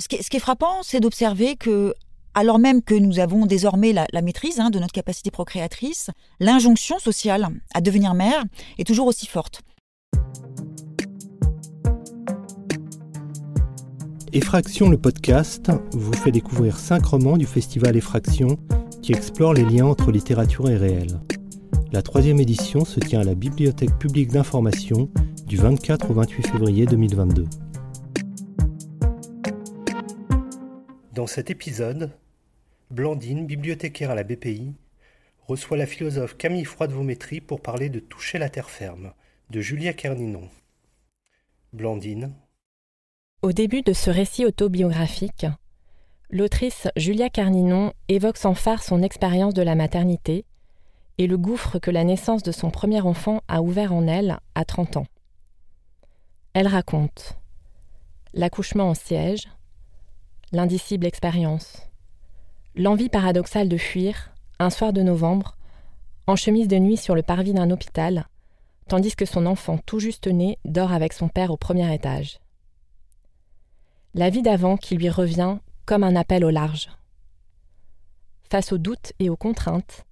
ce, qui est, frappant, c'est d'observer que, alors même que nous avons désormais la, maîtrise hein, de notre capacité procréatrice, l'injonction sociale à devenir mère est toujours aussi forte. Effraction le podcast vous fait découvrir cinq romans du festival Effraction qui explorent les liens entre littérature et réel. La troisième édition se tient à la Bibliothèque publique d'information du 24 au 28 février 2022. Dans cet épisode, Blandine, bibliothécaire à la BPI, reçoit la philosophe Camille Froide-Vaumétry pour parler de Toucher la terre ferme de Julia Kerninon. Blandine. Au début de ce récit autobiographique, l'autrice Julia Carninon évoque sans phare son expérience de la maternité et le gouffre que la naissance de son premier enfant a ouvert en elle à 30 ans. Elle raconte l'accouchement en siège, l'indicible expérience, l'envie paradoxale de fuir, un soir de novembre, en chemise de nuit sur le parvis d'un hôpital, tandis que son enfant tout juste né dort avec son père au premier étage. La vie d'avant qui lui revient comme un appel au large. Face aux doutes et aux contraintes,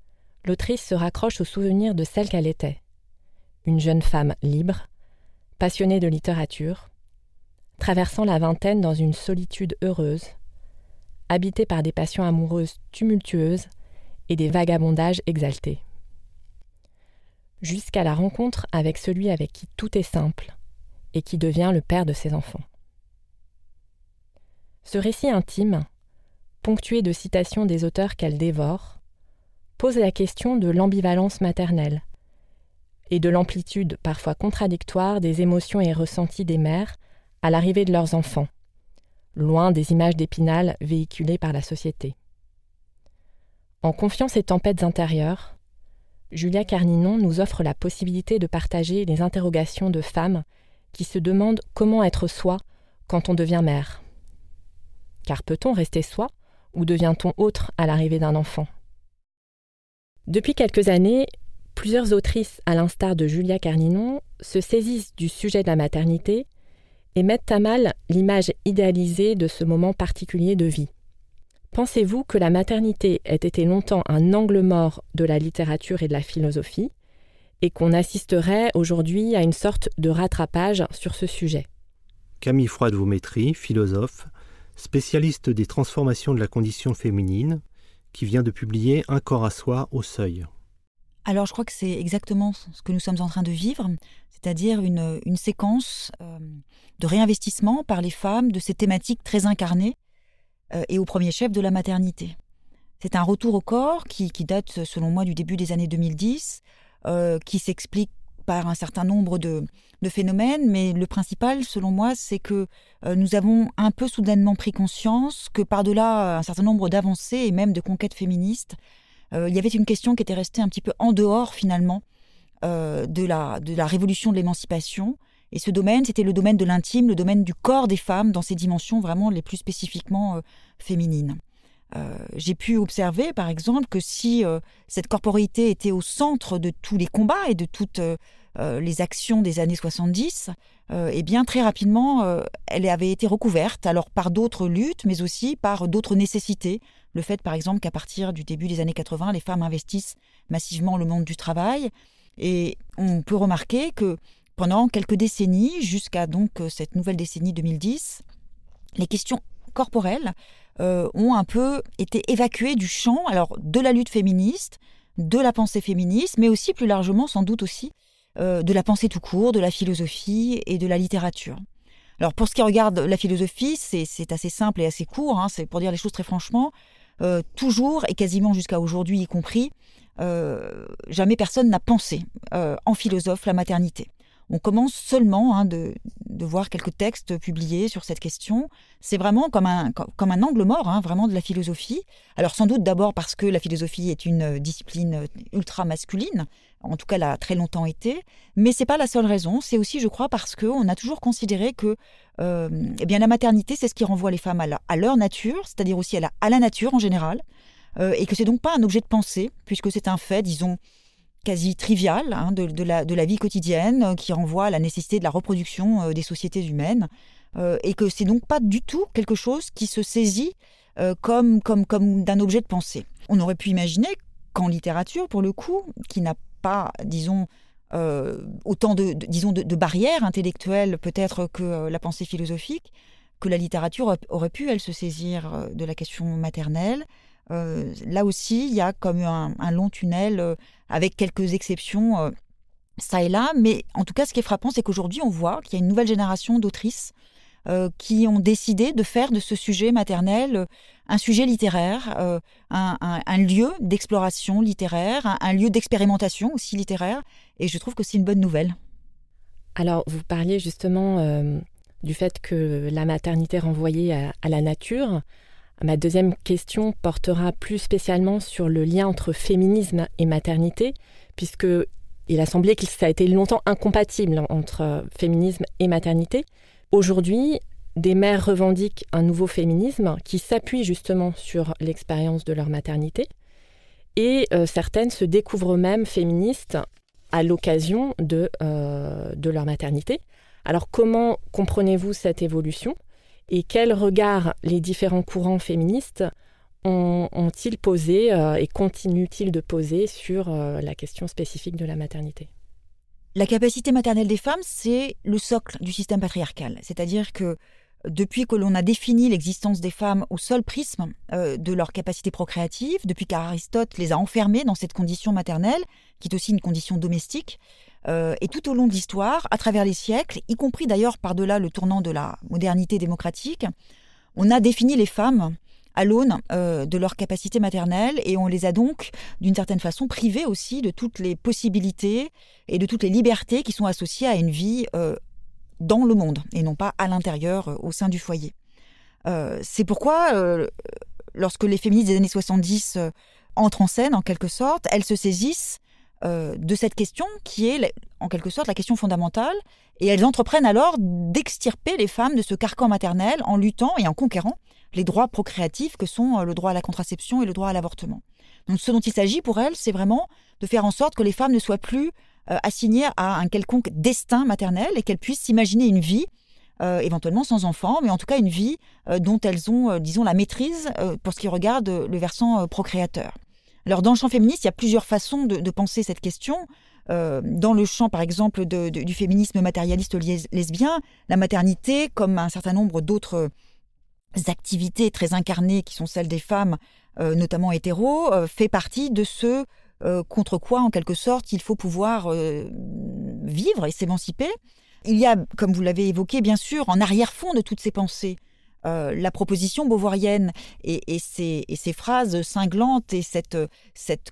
l'autrice se raccroche au souvenir de celle qu'elle était. Une jeune femme libre, passionnée de littérature, traversant la vingtaine dans une solitude heureuse, habitée par des passions amoureuses tumultueuses et des vagabondages exaltés. Jusqu'à la rencontre avec celui avec qui tout est simple et qui devient le père de ses enfants. Ce récit intime, ponctué de citations des auteurs qu'elle dévore, pose la question de l'ambivalence maternelle et de l'amplitude parfois contradictoire des émotions et ressentis des mères à l'arrivée de leurs enfants, loin des images d'épinal véhiculées par la société. En confiant ses tempêtes intérieures, Julia Carninon nous offre la possibilité de partager les interrogations de femmes qui se demandent comment être soi quand on devient mère. Car peut-on rester soi ou devient-on autre à l'arrivée d'un enfant? Depuis quelques années, plusieurs autrices, à l'instar de Julia Carninon, se saisissent du sujet de la maternité et mettent à mal l'image idéalisée de ce moment particulier de vie. Pensez-vous que la maternité ait été longtemps un angle mort de la littérature et de la philosophie, et qu'on assisterait aujourd'hui à une sorte de rattrapage sur ce sujet? Camille Froide-Vaumétry, philosophe, spécialiste des transformations de la condition féminine, qui vient de publier Un corps à soi au seuil. Alors je crois que c'est exactement ce que nous sommes en train de vivre, c'est-à-dire une, séquence euh, de réinvestissement par les femmes de ces thématiques très incarnées euh, et au premier chef de la maternité. C'est un retour au corps qui, date selon moi du début des années 2010, euh, qui s'explique par un certain nombre de, phénomènes, mais le principal, selon moi, c'est que nous avons un peu soudainement pris conscience que par-delà un certain nombre d'avancées et même de conquêtes féministes, il y avait une question qui était restée un petit peu en dehors finalement euh, de, la, de la révolution de l'émancipation. Et ce domaine, c'était le domaine de l'intime, le domaine du corps des femmes dans ses dimensions vraiment les plus spécifiquement euh, féminines. j'ai pu observer, par exemple, que si cette corporité était au centre de tous les combats et de toutes les actions des années 70, eh bien, très rapidement, elle avait été recouverte, alors par d'autres luttes, mais aussi par d'autres nécessités, le fait, par exemple, qu'à partir du début des années 80, les femmes investissent massivement le monde du travail. Et on peut remarquer que pendant quelques décennies, jusqu'à donc euh, cette nouvelle décennie 2010, les questions corporelles euh, ont un peu été évacuées du champ alors de la lutte féministe, de la pensée féministe, mais aussi plus largement, sans doute aussi, euh, de la pensée tout court, de la philosophie et de la littérature. Alors pour ce qui regarde la philosophie, c'est assez simple et assez court, hein, c'est pour dire les choses très franchement. Euh, toujours et quasiment jusqu'à aujourd'hui y compris, euh, jamais personne n'a pensé en philosophe la maternité. On commence seulement hein, de, voir quelques textes publiés sur cette question. C'est vraiment comme un, comme un angle mort, hein, vraiment de la philosophie. Alors sans doute d'abord parce que la philosophie est une discipline ultra masculine, en tout cas l'a très longtemps été, mais c'est pas la seule raison. C'est aussi, je crois, parce qu'on a toujours considéré que euh, eh bien la maternité, c'est ce qui renvoie les femmes à, leur nature, c'est-à-dire aussi à la, nature en général, euh, et que c'est donc pas un objet de pensée, puisque c'est un fait, disons, quasi trivial hein, de, la, vie quotidienne, euh, qui renvoie à la nécessité de la reproduction des sociétés humaines. et que c'est donc pas du tout quelque chose qui se saisit comme, comme, comme d'un objet de pensée. On aurait pu imaginer qu'en littérature, pour le coup, qui n'a pas, disons, autant de, disons de, barrières intellectuelles peut-être que la pensée philosophique, que la littérature aurait pu, elle, se saisir de la question maternelle, euh, là aussi, il y a comme un, long tunnel euh, avec quelques exceptions euh, ça et là. Mais en tout cas, ce qui est frappant, c'est qu'aujourd'hui, on voit qu'il y a une nouvelle génération d'autrices qui ont décidé de faire de ce sujet maternel un sujet littéraire, un, lieu d'exploration littéraire, un, lieu d'expérimentation aussi littéraire. Et je trouve que c'est une bonne nouvelle. Alors, vous parliez justement du fait que la maternité renvoyée à la nature. Ma deuxième question portera plus spécialement sur le lien entre féminisme et maternité, puisque il a semblé que ça a été longtemps incompatible entre féminisme et maternité. Aujourd'hui, des mères revendiquent un nouveau féminisme qui s'appuie justement sur l'expérience de leur maternité, et euh, certaines se découvrent même féministes à l'occasion de, euh, de leur maternité. Alors comment comprenez-vous cette évolution et quel regard les différents courants féministes ont-ils posé euh, et continuent-ils de poser sur la question spécifique de la maternité? La capacité maternelle des femmes, c'est le socle du système patriarcal. C'est-à-dire que depuis que l'on a défini l'existence des femmes au seul prisme euh, de leur capacité procréative, depuis qu'Aristote les a enfermées dans cette condition maternelle, qui est aussi une condition domestique, euh, et tout au long de l'histoire, à travers les siècles, y compris d'ailleurs par-delà le tournant de la modernité démocratique, on a défini les femmes à l'aune euh, de leur capacité maternelle et on les a donc d'une certaine façon privées aussi de toutes les possibilités et de toutes les libertés qui sont associées à une vie euh, dans le monde et non pas à l'intérieur au sein du foyer. C'est pourquoi lorsque les féministes des années 70 entrent en scène en quelque sorte, elles se saisissent euh, de cette question qui est en quelque sorte la question fondamentale, et elles entreprennent alors d'extirper les femmes de ce carcan maternel en luttant et en conquérant les droits procréatifs que sont euh, le droit à la contraception et le droit à l'avortement. Donc ce dont il s'agit pour elles, c'est vraiment de faire en sorte que les femmes ne soient plus euh, assignées à un quelconque destin maternel et qu'elles puissent s'imaginer une vie éventuellement sans enfants, mais en tout cas une vie dont elles ont, disons, la maîtrise pour ce qui regarde le versant procréateur. Alors, dans le champ féministe, il y a plusieurs façons de, penser cette question. Euh, dans le champ, par exemple, du féminisme matérialiste lesbien, la maternité, comme un certain nombre d'autres activités très incarnées qui sont celles des femmes, euh, notamment hétéros, euh, fait partie de ce contre quoi, en quelque sorte, il faut pouvoir vivre et s'émanciper. Il y a, comme vous l'avez évoqué, bien sûr, en arrière-fond de toutes ces pensées, euh, la proposition beauvoirienne et, ses, phrases cinglantes et cette,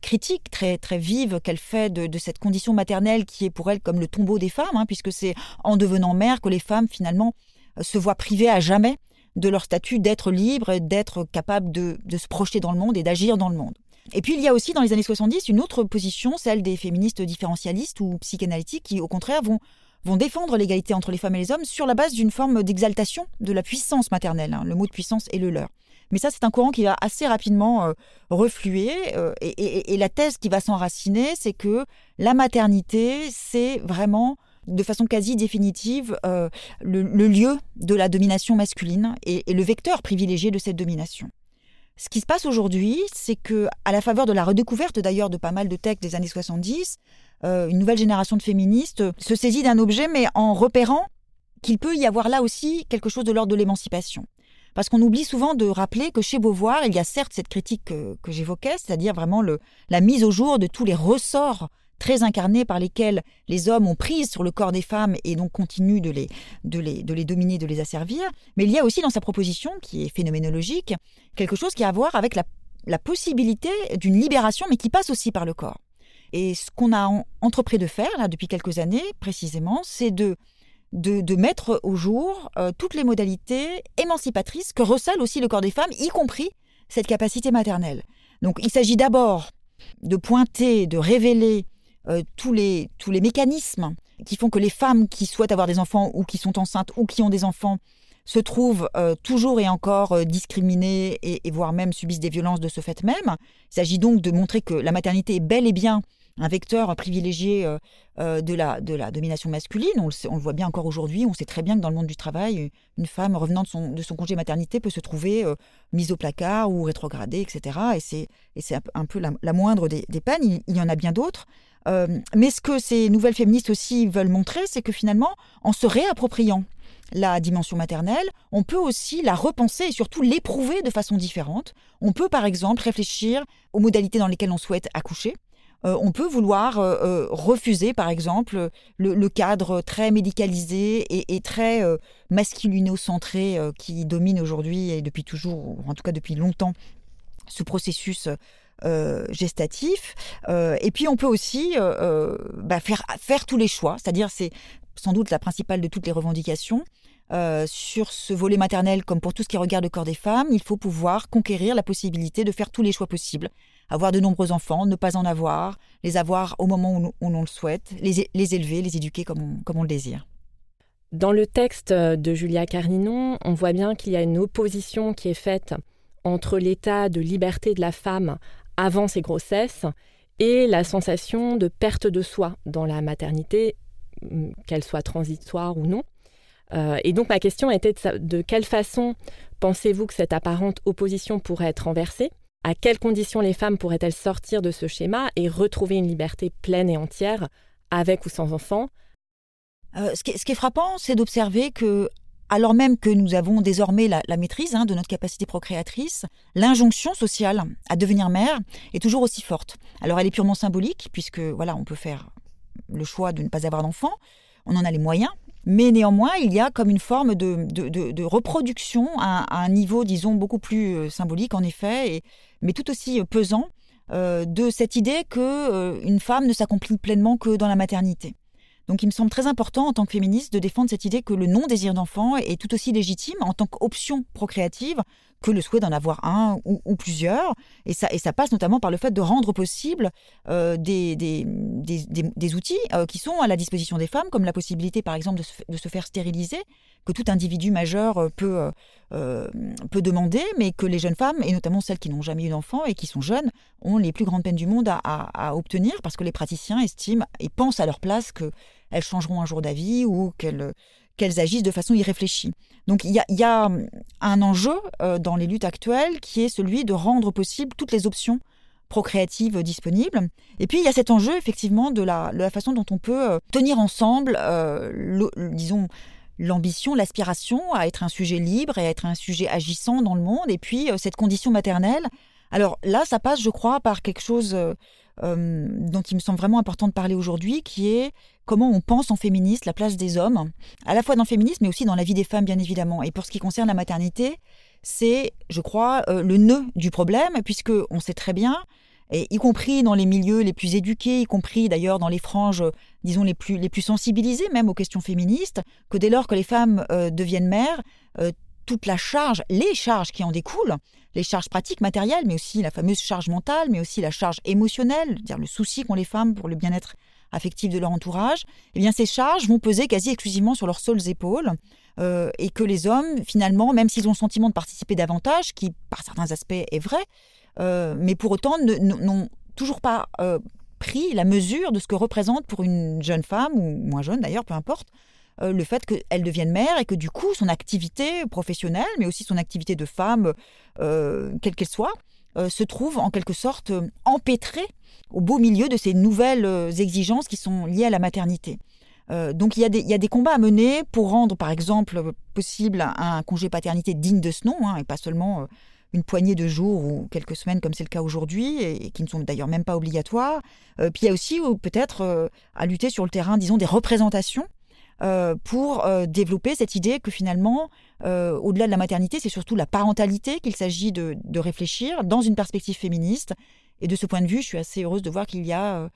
critique très, très vive qu'elle fait de, cette condition maternelle qui est pour elle comme le tombeau des femmes, hein, puisque c'est en devenant mère que les femmes finalement euh, se voient privées à jamais de leur statut d'être libre, d'être capable de, se projeter dans le monde et d'agir dans le monde. Et puis il y a aussi dans les années 70 une autre position, celle des féministes différentialistes ou psychanalytiques, qui au contraire vont vont défendre l'égalité entre les femmes et les hommes sur la base d'une forme d'exaltation de la puissance maternelle. Hein. Le mot de puissance est le leur. Mais ça, c'est un courant qui va assez rapidement euh, refluer. Euh, et, la thèse qui va s'enraciner, c'est que la maternité, c'est vraiment, de façon quasi définitive, euh, le, lieu de la domination masculine et, le vecteur privilégié de cette domination. Ce qui se passe aujourd'hui, c'est que, à la faveur de la redécouverte d'ailleurs de pas mal de textes des années 70, euh, une nouvelle génération de féministes se saisit d'un objet, mais en repérant qu'il peut y avoir là aussi quelque chose de l'ordre de l'émancipation. Parce qu'on oublie souvent de rappeler que chez Beauvoir, il y a certes cette critique que, j'évoquais, c'est-à-dire vraiment la mise au jour de tous les ressorts très incarnés par lesquels les hommes ont prise sur le corps des femmes et donc continuent de les, de les, de les dominer, de les asservir. Mais il y a aussi dans sa proposition, qui est phénoménologique, quelque chose qui a à voir avec la, possibilité d'une libération, mais qui passe aussi par le corps. Et ce qu'on a entrepris de faire là depuis quelques années, précisément, c'est de, de, mettre au jour euh, toutes les modalités émancipatrices que recèle aussi le corps des femmes, y compris cette capacité maternelle. Donc il s'agit d'abord de pointer, de révéler euh, tous, les, tous les mécanismes qui font que les femmes qui souhaitent avoir des enfants ou qui sont enceintes ou qui ont des enfants se trouvent euh, toujours et encore discriminées et, voire même subissent des violences de ce fait même. Il s'agit donc de montrer que la maternité est bel et bien un vecteur privilégié de, la, de la domination masculine. On le, voit bien encore aujourd'hui. On sait très bien que dans le monde du travail, une femme revenant de son, de son congé maternité peut se trouver mise au placard ou rétrogradée, etc. Et c'est, et c'est un peu la, moindre des, peines. il, y en a bien d'autres. Mais ce que ces nouvelles féministes aussi veulent montrer, c'est que finalement, en se réappropriant la dimension maternelle, on peut aussi la repenser et surtout l'éprouver de façon différente. On peut par exemple réfléchir aux modalités dans lesquelles on souhaite accoucher. Euh, on peut vouloir euh, euh, refuser, par exemple, le, cadre très médicalisé et, très masculino-centré qui domine aujourd'hui et depuis toujours, ou en tout cas depuis longtemps, ce processus gestatif. et puis on peut aussi bah, faire, faire tous les choix, c'est-à-dire c'est sans doute la principale de toutes les revendications. Euh, sur ce volet maternel, comme pour tout ce qui regarde le corps des femmes, il faut pouvoir conquérir la possibilité de faire tous les choix possibles. Avoir de nombreux enfants, ne pas en avoir, les avoir au moment où, l'on le souhaite, les, élever, les éduquer comme on, le désire. Dans le texte de Julia Carninon, on voit bien qu'il y a une opposition qui est faite entre l'état de liberté de la femme avant ses grossesses et la sensation de perte de soi dans la maternité, qu'elle soit transitoire ou non. Euh, et donc ma question était de, quelle façon pensez-vous que cette apparente opposition pourrait être renversée? À quelles conditions les femmes pourraient-elles sortir de ce schéma et retrouver une liberté pleine et entière, avec ou sans enfants euh, ce, qui est, frappant, c'est d'observer que, alors même que nous avons désormais la, maîtrise hein, de notre capacité procréatrice, l'injonction sociale à devenir mère est toujours aussi forte. Alors elle est purement symbolique, puisque voilà, on peut faire le choix de ne pas avoir d'enfant, on en a les moyens, mais néanmoins, il y a comme une forme de, reproduction à, un niveau, disons, beaucoup plus euh, symbolique, en effet, mais tout aussi euh, pesant, euh, de cette idée qu'une femme ne s'accomplit pleinement que dans la maternité. Donc il me semble très important en tant que féministe de défendre cette idée que le non-désir d'enfant est tout aussi légitime en tant qu'option procréative que le souhait d'en avoir un ou, plusieurs. Et ça, et ça passe notamment par le fait de rendre possible euh, des, des, des, outils euh, qui sont à la disposition des femmes, comme la possibilité par exemple de se, faire stériliser, que tout individu majeur euh, peut, peut demander, mais que les jeunes femmes, et notamment celles qui n'ont jamais eu d'enfant et qui sont jeunes, ont les plus grandes peines du monde à obtenir parce que les praticiens estiment et pensent à leur place que elles changeront un jour d'avis ou qu'elles qu'elles agissent de façon irréfléchie. Donc il y a, hum, un enjeu euh, dans les luttes actuelles qui est celui de rendre possible toutes les options procréatives disponibles. Et puis il y a cet enjeu effectivement de la, façon dont on peut euh, tenir ensemble, euh, disons, l'ambition, l'aspiration à être un sujet libre et à être un sujet agissant dans le monde, et puis cette condition maternelle. Alors là, ça passe, je crois, par quelque chose euh, dont il me semble vraiment important de parler aujourd'hui, qui est comment on pense en féministe la place des hommes, à la fois dans le féminisme, mais aussi dans la vie des femmes, bien évidemment. Et pour ce qui concerne la maternité, c'est, je crois, euh, le nœud du problème, puisque on sait très bien, et y compris dans les milieux les plus éduqués, y compris d'ailleurs dans les franges, disons, les plus, les plus sensibilisées même aux questions féministes, que dès lors que les femmes euh, deviennent mères, toute la charge, les charges qui en découlent, les charges pratiques, matérielles, mais aussi la fameuse charge mentale, mais aussi la charge émotionnelle, dire le souci qu'ont les femmes pour le bien-être affectif de leur entourage, eh bien ces charges vont peser quasi exclusivement sur leurs seules épaules euh, et que les hommes, finalement, même s'ils ont le sentiment de participer davantage, qui par certains aspects est vrai, euh, mais pour autant n'ont toujours pas euh, pris la mesure de ce que représente pour une jeune femme, ou moins jeune d'ailleurs, peu importe, euh, le fait qu'elle devienne mère et que du coup son activité professionnelle, mais aussi son activité de femme, euh, quelle qu'elle soit, euh, se trouve en quelque sorte empêtrée au beau milieu de ces nouvelles exigences qui sont liées à la maternité. donc il y, a des, combats à mener pour rendre par exemple possible un, congé paternité digne de ce nom, hein, et pas seulement une poignée de jours ou quelques semaines comme c'est le cas aujourd'hui, et, qui ne sont d'ailleurs même pas obligatoires. puis il y a aussi peut-être à lutter sur le terrain, disons, des représentations euh, pour euh, développer cette idée que finalement, euh, au-delà de la maternité, c'est surtout la parentalité qu'il s'agit de, réfléchir dans une perspective féministe. Et de ce point de vue, je suis assez heureuse de voir qu'il y a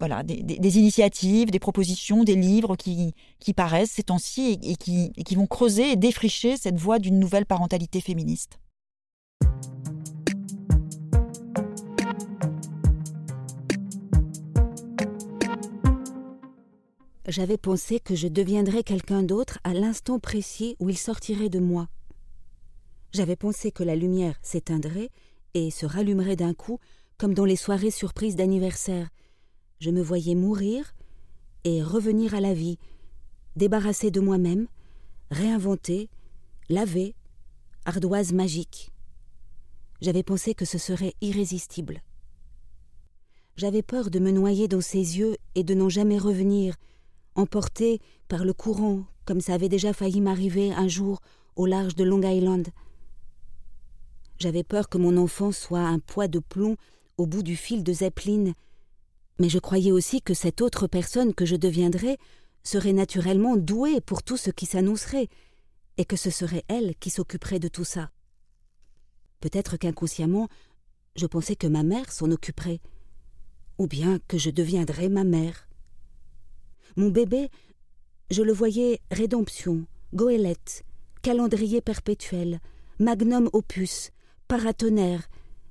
voilà, des, initiatives, des propositions, des livres qui, qui paraissent ces temps-ci et, qui, et qui vont creuser et défricher cette voie d'une nouvelle parentalité féministe. J'avais pensé que je deviendrais quelqu'un d'autre à l'instant précis où il sortirait de moi. J'avais pensé que la lumière s'éteindrait et se rallumerait d'un coup, comme dans les soirées surprises d'anniversaire, Je me voyais mourir et revenir à la vie, débarrasser de moi-même, réinventer, laver, ardoise magique. J'avais pensé que ce serait irrésistible. J'avais peur de me noyer dans ses yeux et de n'en jamais revenir, emporté par le courant, comme ça avait déjà failli m'arriver un jour au large de Long Island. J'avais peur que mon enfant soit un poids de plomb au bout du fil de Zeppelin, mais je croyais aussi que cette autre personne que je deviendrais serait naturellement douée pour tout ce qui s'annoncerait, et que ce serait elle qui s'occuperait de tout ça. Peut-être qu'inconsciemment, je pensais que ma mère s'en occuperait, ou bien que je deviendrais ma mère. Mon bébé, je le voyais rédemption, goélette, calendrier perpétuel, magnum opus, paratonnerre,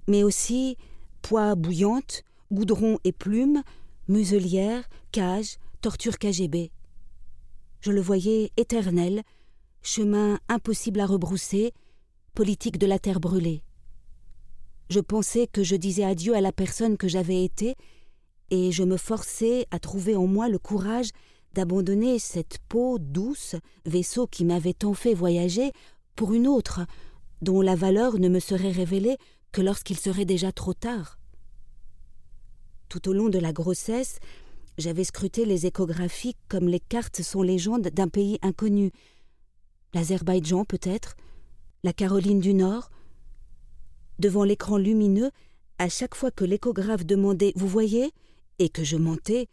mais aussi poids bouillante, goudron et plumes, muselière, cage, torture KGB. Je le voyais éternel, chemin impossible à rebrousser, politique de la terre brûlée. Je pensais que je disais adieu à la personne que j'avais été, et je me forçais à trouver en moi le courage d'abandonner cette peau douce, vaisseau qui m'avait tant fait voyager, pour une autre, dont la valeur ne me serait révélée que lorsqu'il serait déjà trop tard. Tout au long de la grossesse, j'avais scruté les échographies comme les cartes sont légendes d'un pays inconnu. L'Azerbaïdjan peut-être, la Caroline du Nord. Devant l'écran lumineux, à chaque fois que l'échographe demandait Vous voyez? Et que je mentais,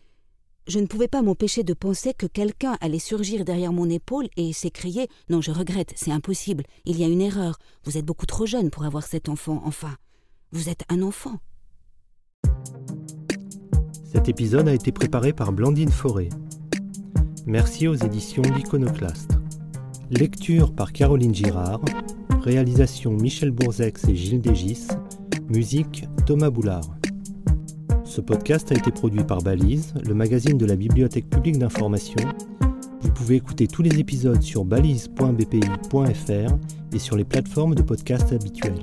je ne pouvais pas m'empêcher de penser que quelqu'un allait surgir derrière mon épaule et s'écrier Non, je regrette, c'est impossible, il y a une erreur, vous êtes beaucoup trop jeune pour avoir cet enfant, enfin. Vous êtes un enfant. Cet épisode a été préparé par Blandine Forêt. Merci aux éditions L'Iconoclaste. Lecture par Caroline Girard. Réalisation Michel Bourzex et Gilles Dégis. Musique Thomas Boulard. Ce podcast a été produit par Balise, le magazine de la Bibliothèque publique d'information. Vous pouvez écouter tous les épisodes sur balise.bpi.fr et sur les plateformes de podcast habituelles.